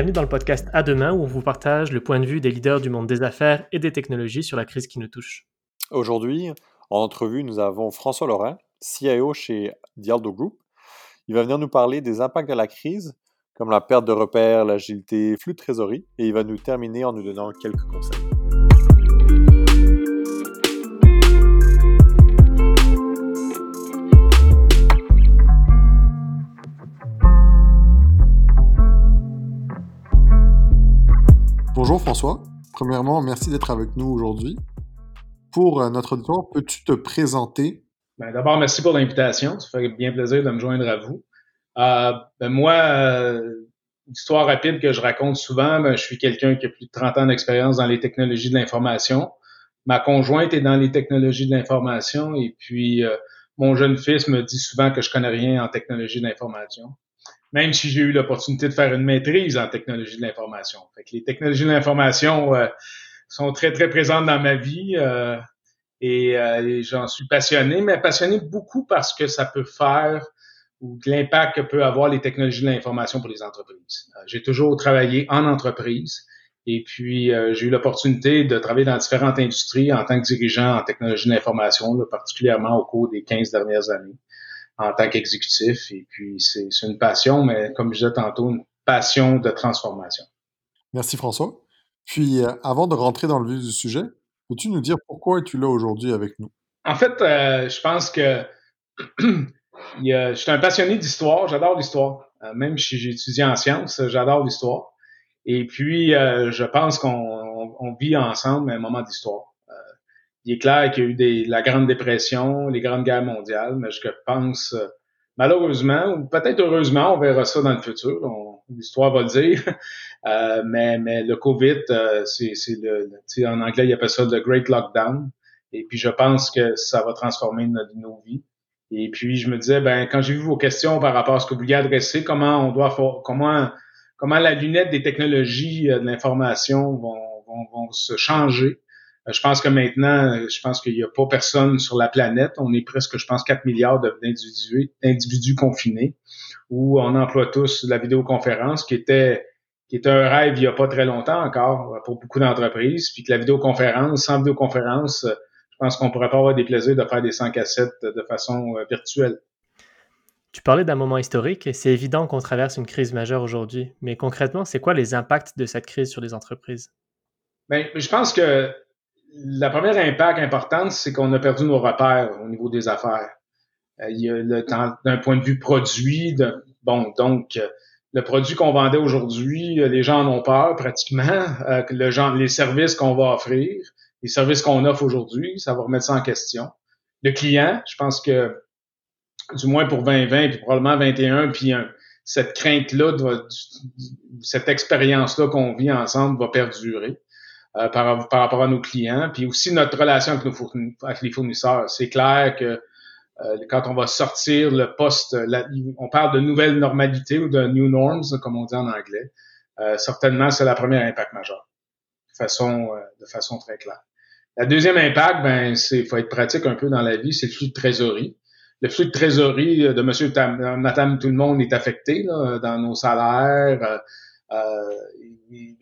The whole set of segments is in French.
Bienvenue dans le podcast À demain où on vous partage le point de vue des leaders du monde des affaires et des technologies sur la crise qui nous touche. Aujourd'hui, en entrevue, nous avons François Laurent, CIO chez Dialdo Group. Il va venir nous parler des impacts de la crise, comme la perte de repères, l'agilité, flux de trésorerie, et il va nous terminer en nous donnant quelques conseils. François. Premièrement, merci d'être avec nous aujourd'hui. Pour euh, notre auditoire, peux-tu te présenter? Ben, D'abord, merci pour l'invitation. Ça fait bien plaisir de me joindre à vous. Euh, ben, moi, euh, histoire rapide que je raconte souvent, ben, je suis quelqu'un qui a plus de 30 ans d'expérience dans les technologies de l'information. Ma conjointe est dans les technologies de l'information et puis euh, mon jeune fils me dit souvent que je connais rien en technologie de l'information même si j'ai eu l'opportunité de faire une maîtrise en technologie de l'information. Fait que les technologies de l'information euh, sont très, très présentes dans ma vie euh, et, euh, j'en suis passionné, mais passionné beaucoup parce que ça peut faire ou l'impact que peut avoir les technologies de l'information pour les entreprises. j'ai toujours travaillé en entreprise et puis j'ai eu l'opportunité de travailler dans différentes industries en tant que dirigeant en technologie de l'information, particulièrement au cours des 15 dernières années en tant qu'exécutif. Et puis, c'est une passion, mais comme je disais tantôt, une passion de transformation. Merci François. Puis, euh, avant de rentrer dans le vif du sujet, peux-tu nous dire pourquoi es-tu là aujourd'hui avec nous? En fait, euh, je pense que je suis un passionné d'histoire. J'adore l'histoire. Euh, même si j'ai étudié en sciences, j'adore l'histoire. Et puis, je pense qu'on vit ensemble un moment d'histoire il est clair qu'il y a eu des, la Grande Dépression, les grandes guerres mondiales, mais je pense, euh, malheureusement, ou peut-être heureusement, on verra ça dans le futur, l'histoire va le dire, euh, mais, mais le COVID, euh, c'est le, en anglais, il appelle ça le Great Lockdown, et puis je pense que ça va transformer nos vies. Et puis je me disais, ben quand j'ai vu vos questions par rapport à ce que vous vouliez adresser, comment on doit, comment comment la lunette des technologies de l'information vont, vont, vont se changer euh, je pense que maintenant, euh, je pense qu'il n'y a pas personne sur la planète. On est presque, je pense, 4 milliards d'individus, individus confinés, où on emploie tous la vidéoconférence, qui était qui était un rêve il n'y a pas très longtemps encore pour beaucoup d'entreprises, puis que la vidéoconférence, sans vidéoconférence, je pense qu'on pourrait pas avoir des plaisirs de faire des 100 cassettes de façon euh, virtuelle. Tu parlais d'un moment historique et c'est évident qu'on traverse une crise majeure aujourd'hui. Mais concrètement, c'est quoi les impacts de cette crise sur les entreprises? Bien, je pense que la première impact importante, c'est qu'on a perdu nos repères au niveau des affaires. Euh, il y a le d'un point de vue produit, de, bon, donc euh, le produit qu'on vendait aujourd'hui, euh, les gens en ont peur pratiquement. le genre, les services qu'on va offrir, les services qu'on offre aujourd'hui, ça va remettre ça en question. Le client, je pense que du moins pour 2020 puis probablement 21, puis cette crainte-là, cette expérience-là qu'on vit ensemble va perdurer. Euh, par, par, rapport à nos clients, puis aussi notre relation avec, nos les fournisseurs. C'est clair que euh, quand on va sortir le poste, on parle de nouvelle normalité ou de new norms, comme on dit en anglais. Euh, certainement, c'est la première impact majeur, de façon, de façon très claire. La deuxième impact, ben, c'est faut être pratique un peu dans la vie, c'est le flux de trésorerie. Le flux de trésorerie de monsieur, madame, tout le monde est affecté là, dans nos salaires. Euh,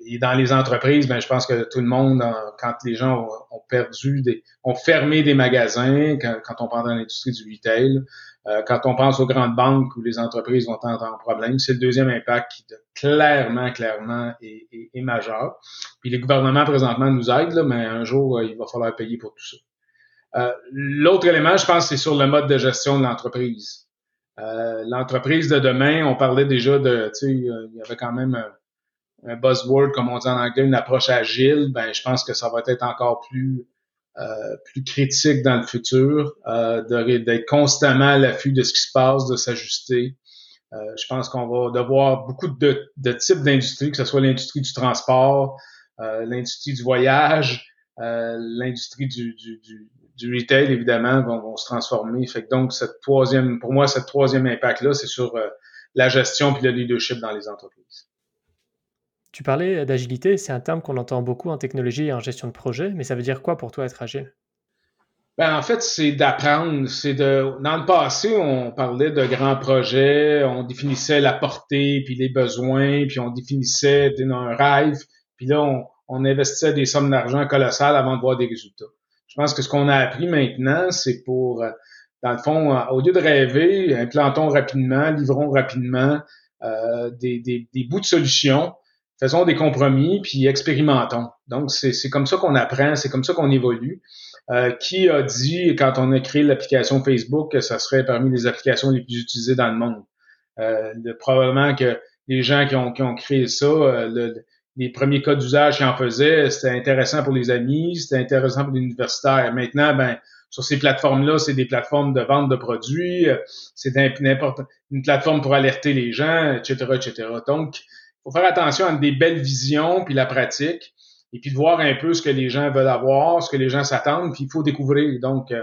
et, dans les entreprises, ben, je pense que tout le monde, quand les gens ont, perdu, des, ont fermé des magasins, quand, quand on parle dans l'industrie du retail, euh, quand on pense aux grandes banques où les entreprises vont entrer en problème, c'est le deuxième impact qui clairement, clairement est, est, majeur. Puis les gouvernements présentement nous aident, là, mais un jour, euh, il va falloir payer pour tout ça. Euh, L'autre élément, je pense, c'est sur le mode de gestion de l'entreprise. Euh, l'entreprise de demain, on parlait déjà de, tu sais, il y avait quand même un buzzword, comme on dit en anglais, une approche agile, ben je pense que ça va être encore plus euh, plus critique dans le futur, euh, d'être constamment à l'affût de ce qui se passe, de s'ajuster. Euh, je pense qu'on va devoir beaucoup de, types d'industries, que ce soit l'industrie du transport, euh, l'industrie du voyage, euh, l'industrie du, du, du, du, retail, évidemment, vont, vont, se transformer. Fait que donc, cette troisième, pour moi, cette troisième impact-là, c'est sur la gestion puis le leadership dans les entreprises. Tu parlais d'agilité, c'est un terme qu'on entend beaucoup en technologie et en gestion de projet, mais ça veut dire quoi pour toi être agile? Ben, en fait, c'est d'apprendre. C'est de. Dans le passé, on parlait de grands projets, on définissait la portée, puis les besoins, puis on définissait un rêve, puis là, on, on investissait des sommes d'argent colossales avant de voir des résultats. Je pense que ce qu'on a appris maintenant, c'est pour, euh, dans le fond, euh, au lieu de rêver, implantons rapidement, livrons rapidement euh, des, des, des, bouts de solutions, faisons des compromis, puis expérimentons. Donc, c'est comme ça qu'on apprend, c'est comme ça qu'on évolue. Euh, qui a dit, quand on a créé l'application Facebook, que ça serait parmi les applications les plus utilisées dans le monde? Euh, probablement que les gens qui ont, qui ont créé ça, le, les premiers cas d'usage qu'ils en faisaient, c'était intéressant pour les amis, c'était intéressant pour les universitaires. Maintenant, ben, sur ces plateformes-là, c'est des plateformes de vente de produits, c'est n'importe une plateforme pour alerter les gens, etc., etc. Donc, il faut faire attention à des belles visions puis la pratique, et puis de voir un peu ce que les gens veulent avoir, ce que les gens s'attendent, puis il faut découvrir. Donc, euh,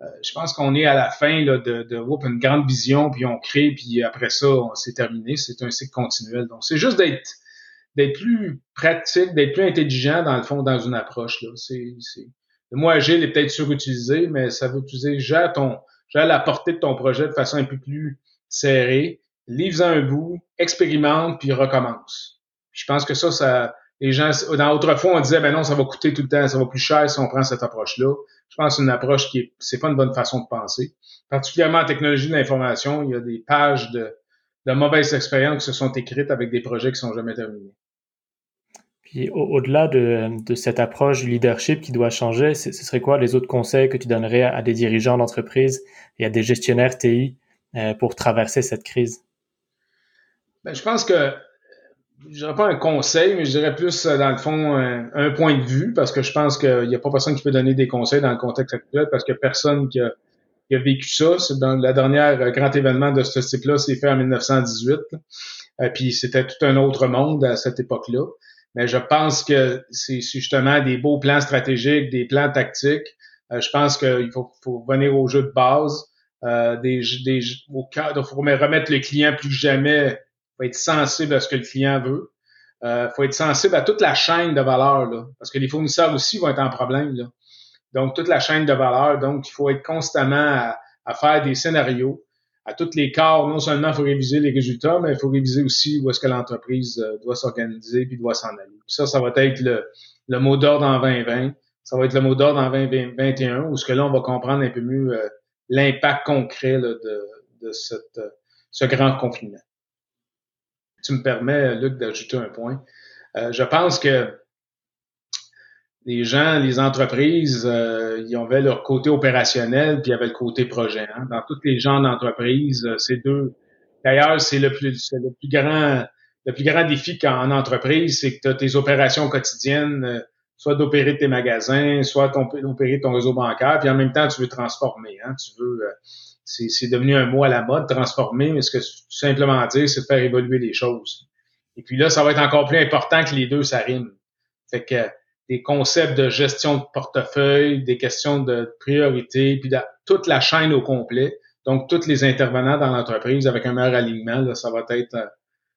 euh, je pense qu'on est à la fin là, de, de une grande vision, puis on crée, puis après ça, c'est terminé. C'est un cycle continuel. Donc, c'est juste d'être d'être plus pratique, d'être plus intelligent dans le fond dans une approche. Là. C'est. Le mot agile est peut-être surutilisé, mais ça veut utiliser gère ton, gère la portée de ton projet de façon un peu plus serrée, livre-en un bout, expérimente puis recommence. je pense que ça, ça, les gens, dans autrefois on disait ben non, ça va coûter tout le temps, ça va plus cher si on prend cette approche-là. Je pense que c'est une approche qui est, c'est pas une bonne façon de penser. Particulièrement en technologie de l'information, il y a des pages de, de mauvaises expériences qui se sont écrites avec des projets qui sont jamais terminés. Puis au-delà de, de, cette approche du leadership qui doit changer, ce serait quoi les autres conseils que tu donnerais à, des dirigeants d'entreprise et à des gestionnaires TI euh, pour traverser cette crise? Ben, je pense que je dirais pas un conseil, mais je dirais plus, euh, dans le fond, un, point de vue, parce que je pense qu'il n'y a pas personne qui peut donner des conseils dans le contexte actuel, parce que personne qui a, qui a vécu ça. Dans la dernière euh, grand événement de ce type-là, c'est fait en 1918. Euh, puis c'était tout un autre monde à cette époque-là. Mais je pense que c'est justement des beaux plans stratégiques, des plans tactiques. Euh, je pense qu'il faut, faut venir au jeu de base. Euh, des, des, au faut remettre le client plus que jamais. faut être sensible à ce que le client veut. Il faut être sensible à toute la chaîne de valeur, là, parce que les fournisseurs aussi vont être en problème. Là. Donc, toute la chaîne de valeur. Donc, il faut être constamment à, faire des scénarios. À tous les corps, non seulement il faut réviser les résultats, mais il faut réviser aussi où est-ce que l'entreprise euh, doit s'organiser puis doit s'en aller. Puis ça, ça va être le, le mot d'ordre en 2020. Ça va être le mot d'ordre en 2021, où ce que là, on va comprendre un peu mieux euh, l'impact concret de, de cette, euh, ce grand confinement. Tu me permets, Luc, d'ajouter un point. je pense que les gens, les entreprises, euh, ils avaient leur côté opérationnel, puis il y avait le côté projet. Hein. Dans tous les genres d'entreprises, euh, c'est deux. D'ailleurs, c'est le plus, le plus grand, le plus grand défi qu'en entreprise, c'est que tu as tes opérations quotidiennes, euh, soit d'opérer tes magasins, soit d'opérer ton réseau bancaire, puis en même temps, tu veux transformer. Hein. Tu veux, c'est devenu un mot à la mode, transformer, mais ce que tout simplement dire, c'est de faire évoluer les choses. Et puis là, ça va être encore plus important que les deux, ça rime. Fait que des concepts de gestion de portefeuille, des questions de priorité, puis de, toute la chaîne au complet. Donc, tous les intervenants dans l'entreprise avec un meilleur alignement, là, ça va être, euh,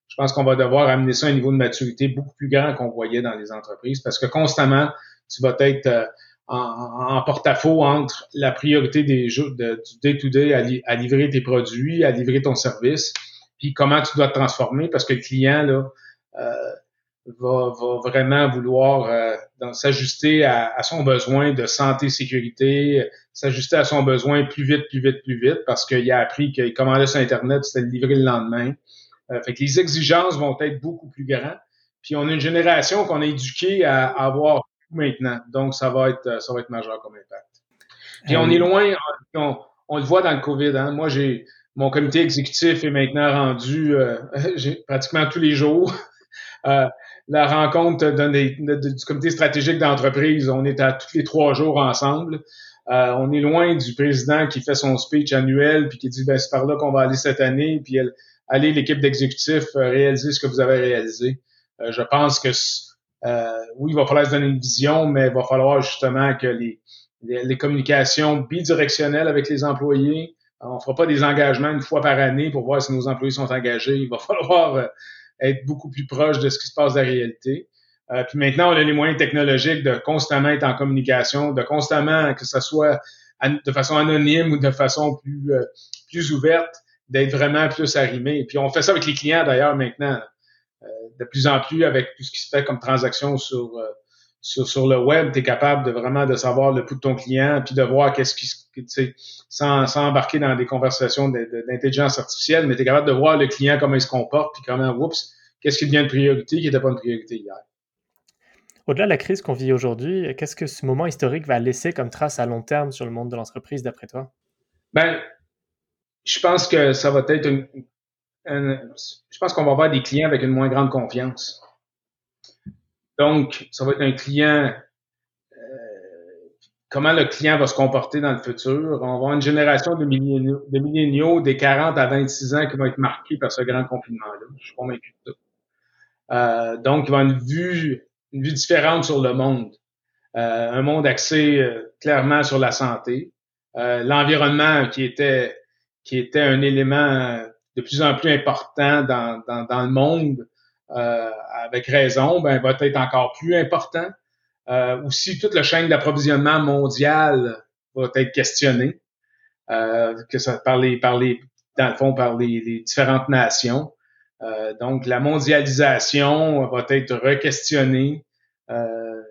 je pense qu'on va devoir amener ça à un niveau de maturité beaucoup plus grand qu'on voyait dans les entreprises parce que constamment, tu vas être euh, en, porte-à-faux entre la priorité des du day-to-day à, livrer tes produits, à livrer ton service, puis comment tu dois te transformer parce que le client, là, euh, va, va vraiment vouloir euh, s'ajuster à, à, son besoin de santé, sécurité, s'ajuster à son besoin plus vite, plus vite, plus vite, parce qu'il a appris qu'il commandait sur Internet, c'était livré le lendemain. Euh, fait que les exigences vont être beaucoup plus grandes. Puis on a une génération qu'on a éduquée à, avoir tout maintenant. Donc, ça va être ça va être majeur comme impact. Puis on est loin, on, on, le voit dans le COVID. Hein. Moi, j'ai mon comité exécutif est maintenant rendu euh, pratiquement tous les jours. Euh, la rencontre du comité stratégique d'entreprise, on est à tous les trois jours ensemble. Euh, on est loin du président qui fait son speech annuel puis qui dit ben c'est par là qu'on va aller cette année puis allez l'équipe d'exécutifs euh, réaliser ce que vous avez réalisé. Euh, je pense que oui, il va falloir se donner une vision, mais il va falloir justement que les, les, communications bidirectionnelles avec les employés, on fera pas des engagements une fois par année pour voir si nos employés sont engagés. Il va falloir être beaucoup plus proche de ce qui se passe dans la réalité. Euh, puis maintenant, on a les moyens technologiques de constamment être en communication, de constamment, que ce soit de façon anonyme ou de façon plus, plus ouverte, d'être vraiment plus arrimé. Puis on fait ça avec les clients d'ailleurs maintenant, de plus en plus avec tout ce qui se fait comme transaction sur sur, sur le web, tu es capable de vraiment de savoir le pouls de ton client, puis de voir qu'est-ce qui, tu sais, sans, sans embarquer dans des conversations d'intelligence artificielle, mais tu es capable de voir le client comment il se comporte, puis comment, oups, qu'est-ce qui devient une priorité qui n'était pas une priorité hier. Au-delà de la crise qu'on vit aujourd'hui, qu'est-ce que ce moment historique va laisser comme trace à long terme sur le monde de l'entreprise, d'après toi? Ben, je pense que ça va être une, je pense qu'on va avoir des clients avec une moins grande confiance. Donc, ça va être un client, euh, comment le client va se comporter dans le futur? On va avoir une génération de milléniaux, de milléniaux des 40 à 26 ans qui vont être marqués par ce grand confinement-là. Je suis convaincu de ça. Euh, donc, il va avoir une vue, différente sur le monde. Euh, un monde axé euh, clairement sur la santé. L'environnement qui était un élément de plus en plus important dans, le monde avec raison, ben, va être encore plus important. Euh, aussi, toute la chaîne d'approvisionnement mondiale va être questionnée, euh, que ça par les, par les, dans le fond, par les, les différentes nations. Euh, donc, la mondialisation va être requestionnée. Euh,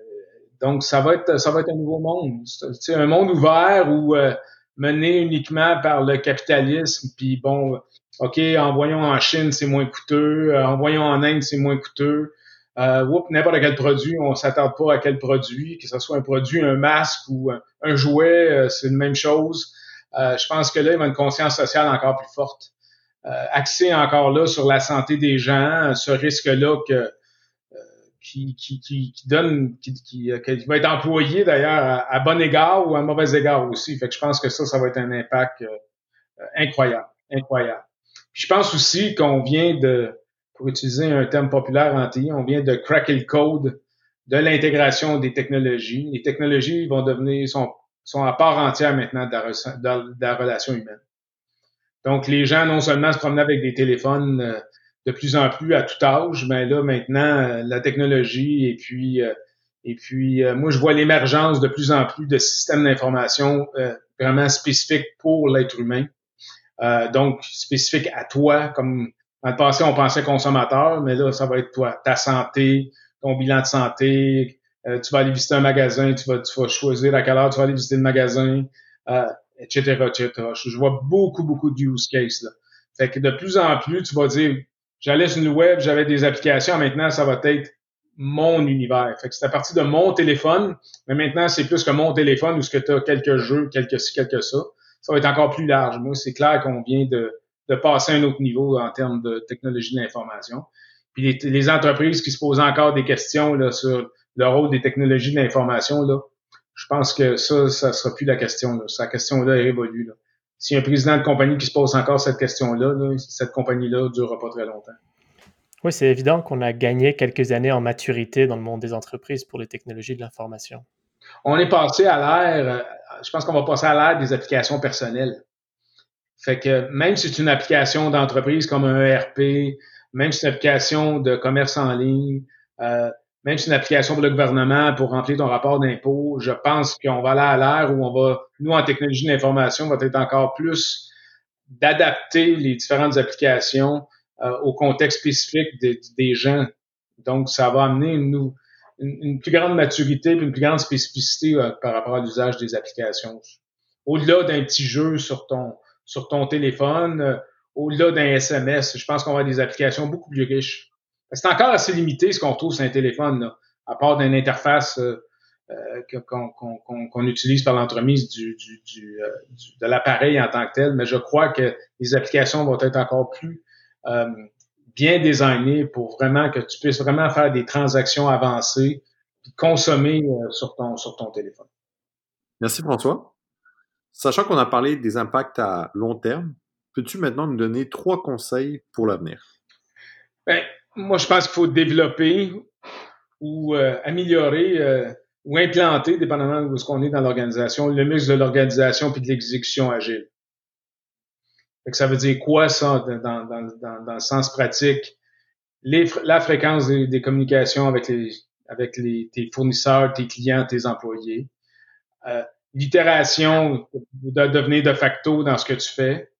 donc, ça va être, ça va être un nouveau monde. C'est un monde ouvert où euh, mené uniquement par le capitalisme, puis bon, OK, envoyons en Chine, c'est moins coûteux. Euh, envoyons en Inde, c'est moins coûteux. Euh, n'importe quel produit, on s'attarde pas à quel produit, que ce soit un produit, un masque ou un jouet, euh, c'est une même chose. Euh, je pense que là, il y a une conscience sociale encore plus forte. Euh, axée encore là sur la santé des gens, ce risque-là que qui, qui, qui, donne, qui, qui, va être employé d'ailleurs à, bon égard ou à mauvais égard aussi. Fait que je pense que ça, ça va être un impact incroyable, incroyable je pense aussi qu'on vient de, pour utiliser un terme populaire en on vient de cracker le code de l'intégration des technologies. Les technologies vont devenir, sont, sont à part entière maintenant de la, de la, relation humaine. Donc, les gens non seulement se promenaient avec des téléphones euh, de plus en plus à tout âge, mais là, maintenant, euh, la technologie et puis, euh, et puis moi, je vois l'émergence de plus en plus de systèmes d'information vraiment spécifiques pour l'être humain. Euh, donc spécifique à toi, comme dans le passé, on pensait consommateur, mais là, ça va être toi, ta santé, ton bilan de santé, euh, tu vas aller visiter un magasin, tu vas, tu vas choisir à quelle heure tu vas aller visiter le magasin, euh, etc., etc. Je, vois beaucoup, beaucoup de use cases. Là. Fait que de plus en plus, tu vas dire, j'allais sur le web, j'avais des applications, maintenant, ça va être mon univers. Fait que c'est à partir de mon téléphone, mais maintenant, c'est plus que mon téléphone où ce que tu as quelques jeux, quelques ci, quelques ça ça va être encore plus large. Moi, c'est clair qu'on vient de, de passer à un autre niveau en termes de technologie de l'information. Puis les, les, entreprises qui se posent encore des questions là, sur le rôle des technologies de l'information, là, je pense que ça, ça sera plus la question. Là. Cette question-là est révolue. Là. A un président de compagnie qui se pose encore cette question-là, là, cette compagnie-là ne durera pas très longtemps. Oui, c'est évident qu'on a gagné quelques années en maturité dans le monde des entreprises pour les technologies de l'information. On est passé à l'ère je pense qu'on va passer à l'ère des applications personnelles. Fait que même si c'est une application d'entreprise comme un ERP, même si c'est une application de commerce en ligne, euh, même si c'est une application pour le gouvernement pour remplir ton rapport d'impôt, je pense qu'on va aller à l'ère où on va, nous en technologie de l'information, va être encore plus d'adapter les différentes applications euh, au contexte spécifique des gens. Donc, ça va amener nous une, plus grande maturité et une plus grande spécificité euh, par rapport à l'usage des applications. Au-delà d'un petit jeu sur ton, sur ton téléphone, euh, au-delà d'un SMS, je pense qu'on va avoir des applications beaucoup plus riches. C'est encore assez limité ce qu'on trouve sur un téléphone, là, à part d'une interface euh, qu'on utilise par l'entremise du, du, du, de l'appareil en tant que tel, mais je crois que les applications vont être encore plus bien designé pour vraiment que tu puisses vraiment faire des transactions avancées et consommer euh, sur, ton, sur ton téléphone. Merci François. Sachant qu'on a parlé des impacts à long terme, peux-tu maintenant nous donner trois conseils pour l'avenir? Ben, moi, je pense qu'il faut développer ou euh, améliorer euh, ou implanter, dépendamment de ce qu'on est dans l'organisation, le mix de l'organisation puis de l'exécution agile ça veut dire quoi, ça, dans, dans, dans, dans le sens pratique? Les, la fréquence des, des, communications avec les avec les, tes fournisseurs, tes clients, tes employés. Euh, l'itération de devenir de facto dans ce que tu fais,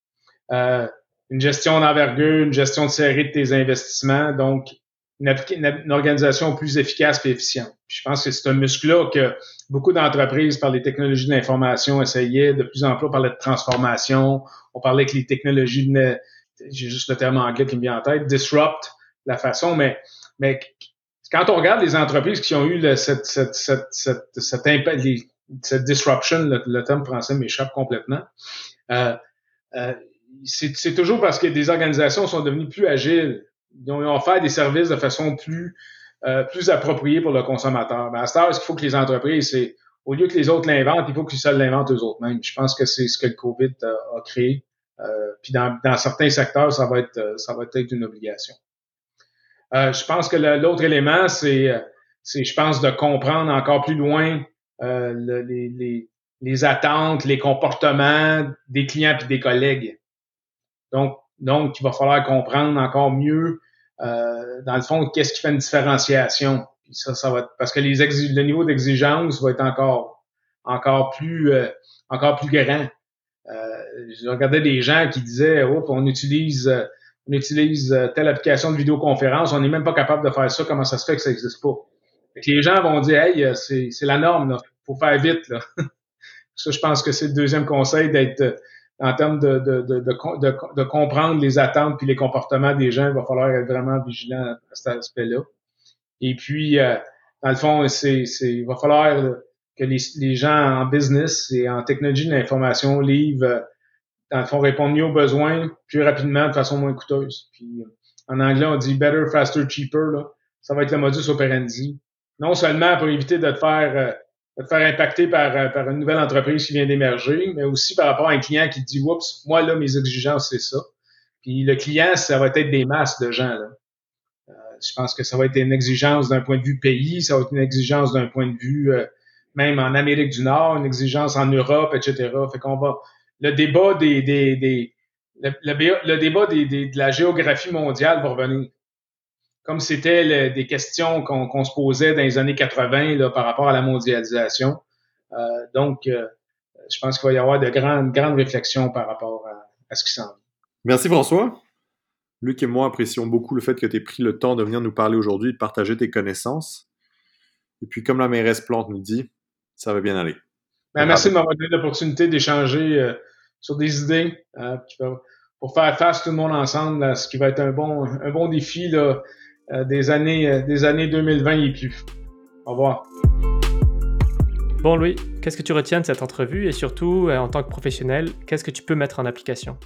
euh, une gestion d'envergure, une gestion de série de tes investissements, donc une, organisation plus efficace et efficiente. je pense que c'est un muscle-là que beaucoup d'entreprises par les technologies de l'information essayaient de plus en plus, on parlait de transformation, on parlait que les technologies de j'ai juste le terme anglais qui me vient en tête, disrupt la façon, mais, quand on regarde les entreprises qui ont eu cette, cette, cette disruption, le, terme français m'échappe complètement, euh, euh, c'est toujours parce que des organisations sont devenues plus agiles. Ils ont offert des services de façon plus, euh, plus appropriée pour le consommateur. Ben, à ce ce qu'il faut que les entreprises, c'est au lieu que les autres l'inventent, il faut qu'ils se l'inventent eux autres mêmes. Je pense que c'est ce que le COVID a créé. Euh, puis dans, certains secteurs, ça va être euh, ça va être une obligation. Euh, je pense que l'autre élément, c'est c'est je pense de comprendre encore plus loin le, les, les, les, attentes, les comportements des clients puis des collègues. Donc donc il va falloir comprendre encore mieux dans le fond qu'est-ce qui fait une différenciation. Ça ça va être, parce que les le niveau d'exigence va être encore encore plus encore plus grand. Euh, je regardais des gens qui disaient, oh, on utilise, euh, on utilise euh, telle application de vidéoconférence, on n'est même pas capable de faire ça, comment ça se fait que ça n'existe pas? les gens vont dire, hey, c'est la norme, il faut faire vite. Là. ça, je pense que c'est le deuxième conseil d'être en termes de, de, de, de, comprendre les attentes puis les comportements des gens, il va falloir être vraiment vigilant à cet aspect-là. Et puis, dans le fond, c'est, il va falloir que les, gens en business et en technologie de l'information livrent, euh, dans le fond, répondre mieux aux besoins plus rapidement, de façon moins coûteuse. Puis, en anglais, on dit better, faster, cheaper. Là. Ça va être le modus operandi. Non seulement pour éviter de te faire, euh, de te faire impacter par, euh, par une nouvelle entreprise qui vient d'émerger, mais aussi par rapport à un client qui dit, oups, moi, là, mes exigences, c'est ça. Puis le client, ça va être des masses de gens. Là. je pense que ça va être une exigence d'un point de vue pays, ça va être une exigence d'un point de vue même en Amérique du Nord, une exigence en Europe, etc. Fait qu'on va le débat des, des, des le, le, débat des, de la géographie mondiale va revenir. Comme c'était des questions qu'on se posait dans les années 80 là, par rapport à la mondialisation. Euh, donc, euh, je pense qu'il va y avoir de grandes, grandes réflexions par rapport à, à ce qui s'en vient. Merci François. Luc et moi apprécions beaucoup le fait que tu aies pris le temps de venir nous parler aujourd'hui et de partager tes connaissances. Et puis, comme la mairesse Plante nous dit, ça va bien aller. Ben, merci de m'avoir donné l'opportunité d'échanger euh, sur des idées pour faire face tout le monde ensemble à ce qui va être un bon, un bon défi là, des, années, des années 2020 et plus. Au revoir. Bon Louis, qu'est-ce que tu retiens de cette entrevue et surtout, en tant que professionnel, qu'est-ce que tu peux mettre en application?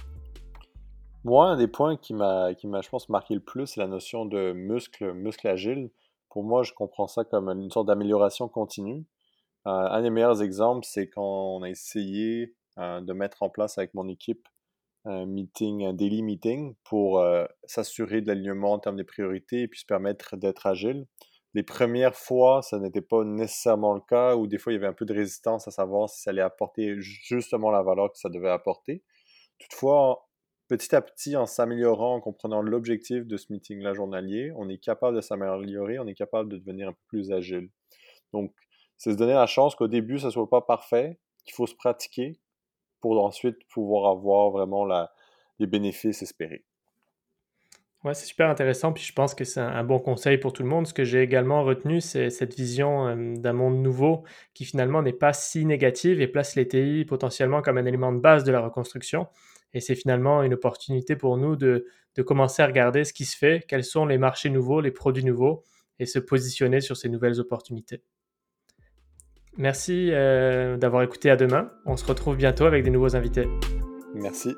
Moi, un des points qui m'a, qui m'a, je pense, marqué le plus, c'est la notion de muscle, muscle agile. Pour moi, je comprends ça comme une sorte d'amélioration continue. Euh, un des meilleurs exemples, c'est quand on a essayé euh, de mettre en place avec mon équipe un meeting, un daily meeting pour euh, s'assurer de l'alignement en termes des priorités et puis se permettre d'être agile. Les premières fois, ça n'était pas nécessairement le cas, ou des fois il y avait un peu de résistance à savoir si ça allait apporter justement la valeur que ça devait apporter. Toutefois, petit à petit, en s'améliorant, en comprenant l'objectif de ce meeting-là journalier, on est capable de s'améliorer, on est capable de devenir plus agile. Donc, c'est se donner la chance qu'au début, ça soit pas parfait, qu'il faut se pratiquer pour ensuite pouvoir avoir vraiment les bénéfices espérés. Ouais, c'est super intéressant, puis je pense que c'est un, bon conseil pour tout le monde. Ce que j'ai également retenu, c'est cette vision d'un monde nouveau qui finalement n'est pas si négative et place les TI potentiellement comme un élément de base de la reconstruction. Et c'est finalement une opportunité pour nous de, de commencer à regarder ce qui se fait, quels sont les marchés nouveaux, les produits nouveaux, et se positionner sur ces nouvelles opportunités. Merci euh, d'avoir écouté à demain. On se retrouve bientôt avec des nouveaux invités. Merci.